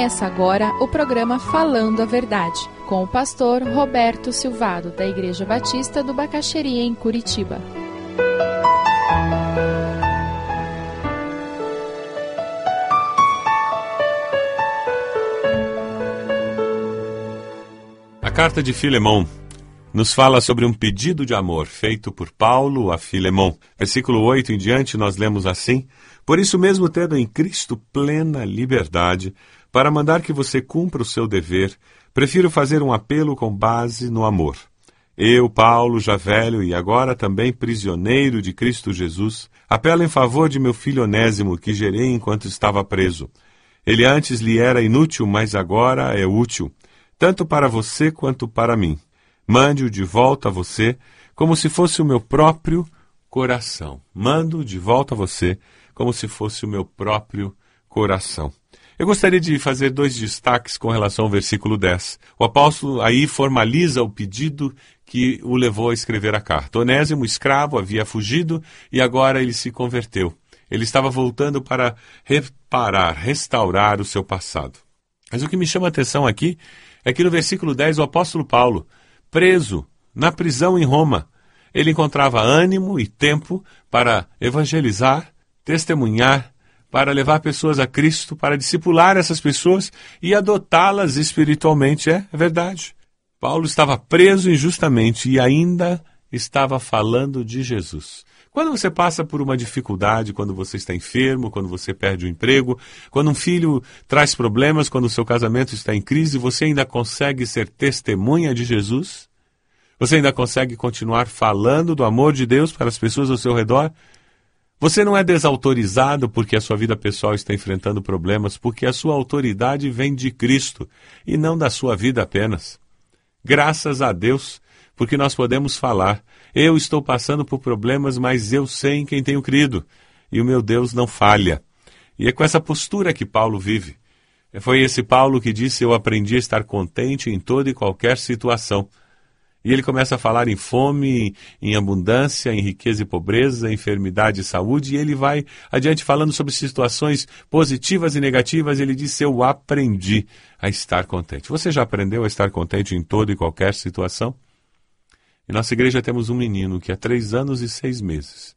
Começa agora o programa Falando a Verdade, com o pastor Roberto Silvado, da Igreja Batista do Bacaxeria, em Curitiba. A carta de Filemão nos fala sobre um pedido de amor feito por Paulo a Filemão. Versículo 8 em diante, nós lemos assim: Por isso mesmo, tendo em Cristo plena liberdade, para mandar que você cumpra o seu dever, prefiro fazer um apelo com base no amor. Eu, Paulo, já velho e agora também prisioneiro de Cristo Jesus, apelo em favor de meu filho Onésimo, que gerei enquanto estava preso. Ele antes lhe era inútil, mas agora é útil, tanto para você quanto para mim. Mande-o de volta a você, como se fosse o meu próprio coração. Mando de volta a você, como se fosse o meu próprio coração. Eu gostaria de fazer dois destaques com relação ao versículo 10. O apóstolo aí formaliza o pedido que o levou a escrever a carta. Onésimo, escravo, havia fugido e agora ele se converteu. Ele estava voltando para reparar, restaurar o seu passado. Mas o que me chama a atenção aqui é que no versículo 10 o apóstolo Paulo preso na prisão em Roma. Ele encontrava ânimo e tempo para evangelizar, testemunhar, para levar pessoas a Cristo, para discipular essas pessoas e adotá-las espiritualmente. É, verdade. Paulo estava preso injustamente e ainda estava falando de Jesus. Quando você passa por uma dificuldade, quando você está enfermo, quando você perde o emprego, quando um filho traz problemas, quando o seu casamento está em crise, você ainda consegue ser testemunha de Jesus? Você ainda consegue continuar falando do amor de Deus para as pessoas ao seu redor? Você não é desautorizado porque a sua vida pessoal está enfrentando problemas, porque a sua autoridade vem de Cristo e não da sua vida apenas. Graças a Deus, porque nós podemos falar eu estou passando por problemas, mas eu sei em quem tenho crido. E o meu Deus não falha. E é com essa postura que Paulo vive. Foi esse Paulo que disse: Eu aprendi a estar contente em toda e qualquer situação. E ele começa a falar em fome, em abundância, em riqueza e pobreza, enfermidade e saúde, e ele vai adiante falando sobre situações positivas e negativas. Ele diz: Eu aprendi a estar contente. Você já aprendeu a estar contente em toda e qualquer situação? Em nossa igreja temos um menino que há três anos e seis meses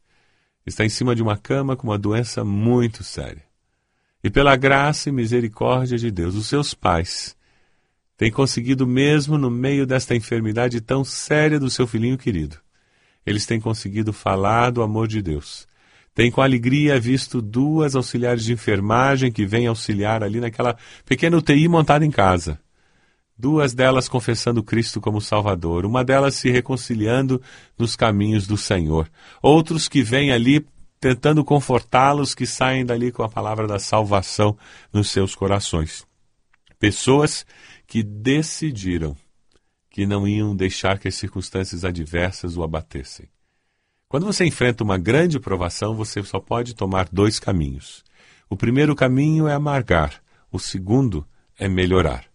está em cima de uma cama com uma doença muito séria. E pela graça e misericórdia de Deus, os seus pais têm conseguido, mesmo no meio desta enfermidade tão séria do seu filhinho querido, eles têm conseguido falar do amor de Deus. Tem com alegria visto duas auxiliares de enfermagem que vêm auxiliar ali naquela pequena UTI montada em casa duas delas confessando Cristo como Salvador, uma delas se reconciliando nos caminhos do Senhor, outros que vêm ali tentando confortá-los, que saem dali com a palavra da salvação nos seus corações. Pessoas que decidiram que não iam deixar que as circunstâncias adversas o abatessem. Quando você enfrenta uma grande provação, você só pode tomar dois caminhos. O primeiro caminho é amargar, o segundo é melhorar.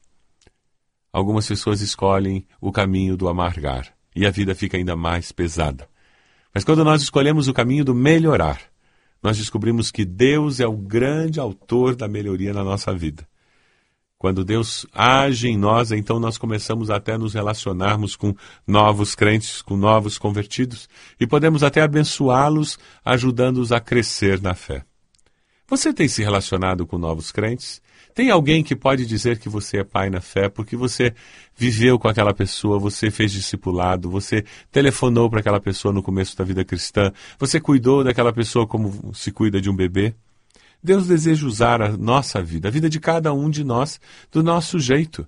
Algumas pessoas escolhem o caminho do amargar e a vida fica ainda mais pesada. Mas quando nós escolhemos o caminho do melhorar, nós descobrimos que Deus é o grande autor da melhoria na nossa vida. Quando Deus age em nós, então nós começamos até a nos relacionarmos com novos crentes, com novos convertidos, e podemos até abençoá-los, ajudando-os a crescer na fé. Você tem se relacionado com novos crentes? Tem alguém que pode dizer que você é pai na fé porque você viveu com aquela pessoa, você fez discipulado, você telefonou para aquela pessoa no começo da vida cristã, você cuidou daquela pessoa como se cuida de um bebê? Deus deseja usar a nossa vida, a vida de cada um de nós, do nosso jeito,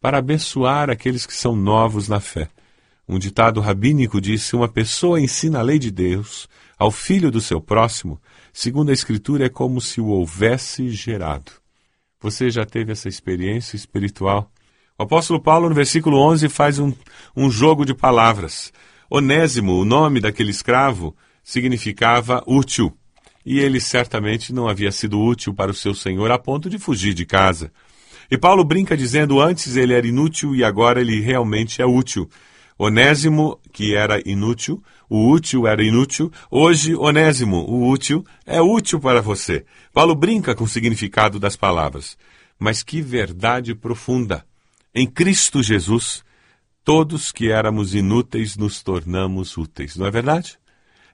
para abençoar aqueles que são novos na fé. Um ditado rabínico diz: se uma pessoa ensina a lei de Deus ao filho do seu próximo, segundo a Escritura, é como se o houvesse gerado. Você já teve essa experiência espiritual? O apóstolo Paulo, no versículo 11, faz um, um jogo de palavras. Onésimo, o nome daquele escravo, significava útil. E ele certamente não havia sido útil para o seu senhor a ponto de fugir de casa. E Paulo brinca dizendo: antes ele era inútil e agora ele realmente é útil. Onésimo, que era inútil, o útil era inútil, hoje Onésimo, o útil, é útil para você. Paulo brinca com o significado das palavras. Mas que verdade profunda! Em Cristo Jesus, todos que éramos inúteis nos tornamos úteis, não é verdade?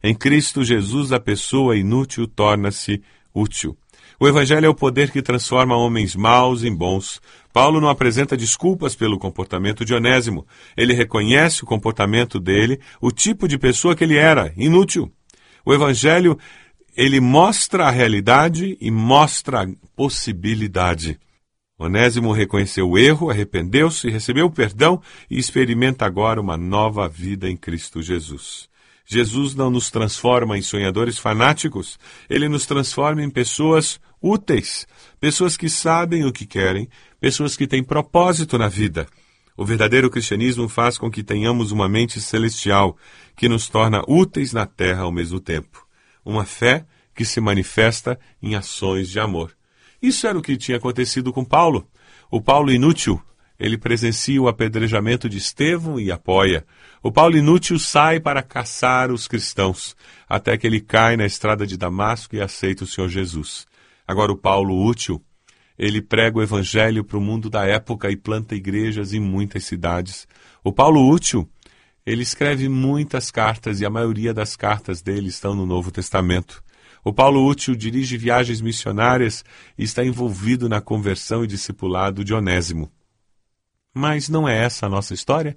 Em Cristo Jesus, a pessoa inútil torna-se útil. O Evangelho é o poder que transforma homens maus em bons. Paulo não apresenta desculpas pelo comportamento de Onésimo. Ele reconhece o comportamento dele, o tipo de pessoa que ele era, inútil. O Evangelho, ele mostra a realidade e mostra a possibilidade. Onésimo reconheceu o erro, arrependeu-se, recebeu o perdão e experimenta agora uma nova vida em Cristo Jesus. Jesus não nos transforma em sonhadores fanáticos, ele nos transforma em pessoas úteis, pessoas que sabem o que querem, pessoas que têm propósito na vida. O verdadeiro cristianismo faz com que tenhamos uma mente celestial, que nos torna úteis na terra ao mesmo tempo. Uma fé que se manifesta em ações de amor. Isso era o que tinha acontecido com Paulo. O Paulo inútil, ele presencia o apedrejamento de Estevão e apoia. O Paulo inútil sai para caçar os cristãos, até que ele cai na estrada de Damasco e aceita o Senhor Jesus. Agora, o Paulo útil, ele prega o evangelho para o mundo da época e planta igrejas em muitas cidades. O Paulo útil, ele escreve muitas cartas e a maioria das cartas dele estão no Novo Testamento. O Paulo Útil dirige viagens missionárias e está envolvido na conversão e discipulado de Onésimo. Mas não é essa a nossa história?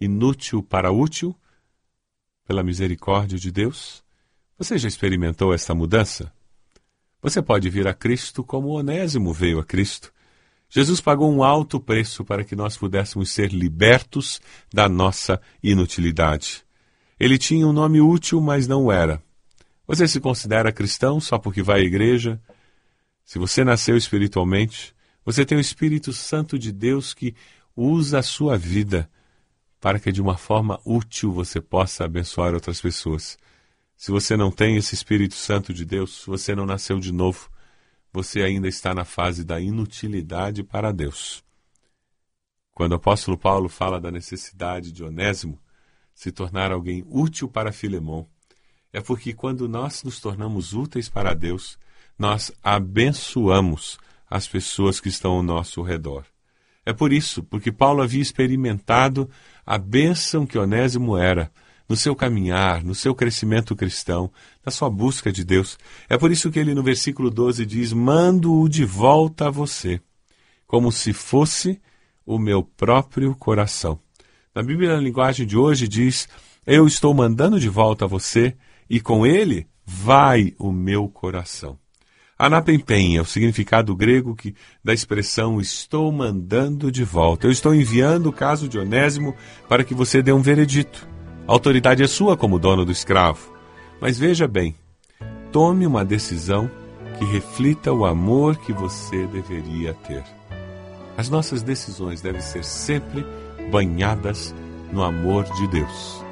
Inútil para útil? Pela misericórdia de Deus? Você já experimentou esta mudança? Você pode vir a Cristo como Onésimo veio a Cristo. Jesus pagou um alto preço para que nós pudéssemos ser libertos da nossa inutilidade. Ele tinha um nome útil, mas não era. Você se considera cristão só porque vai à igreja? Se você nasceu espiritualmente, você tem o Espírito Santo de Deus que usa a sua vida para que de uma forma útil você possa abençoar outras pessoas. Se você não tem esse Espírito Santo de Deus, se você não nasceu de novo, você ainda está na fase da inutilidade para Deus. Quando o apóstolo Paulo fala da necessidade de Onésimo se tornar alguém útil para Filemão, é porque quando nós nos tornamos úteis para Deus, nós abençoamos as pessoas que estão ao nosso redor. É por isso, porque Paulo havia experimentado a bênção que Onésimo era no seu caminhar, no seu crescimento cristão, na sua busca de Deus. É por isso que ele no versículo 12 diz: Mando-o de volta a você, como se fosse o meu próprio coração. Na Bíblia, na linguagem de hoje, diz: Eu estou mandando de volta a você e com ele vai o meu coração. Anapempen é o significado grego que, da expressão estou mandando de volta. Eu estou enviando o caso de Onésimo para que você dê um veredito. A autoridade é sua como dono do escravo. Mas veja bem, tome uma decisão que reflita o amor que você deveria ter. As nossas decisões devem ser sempre banhadas no amor de Deus.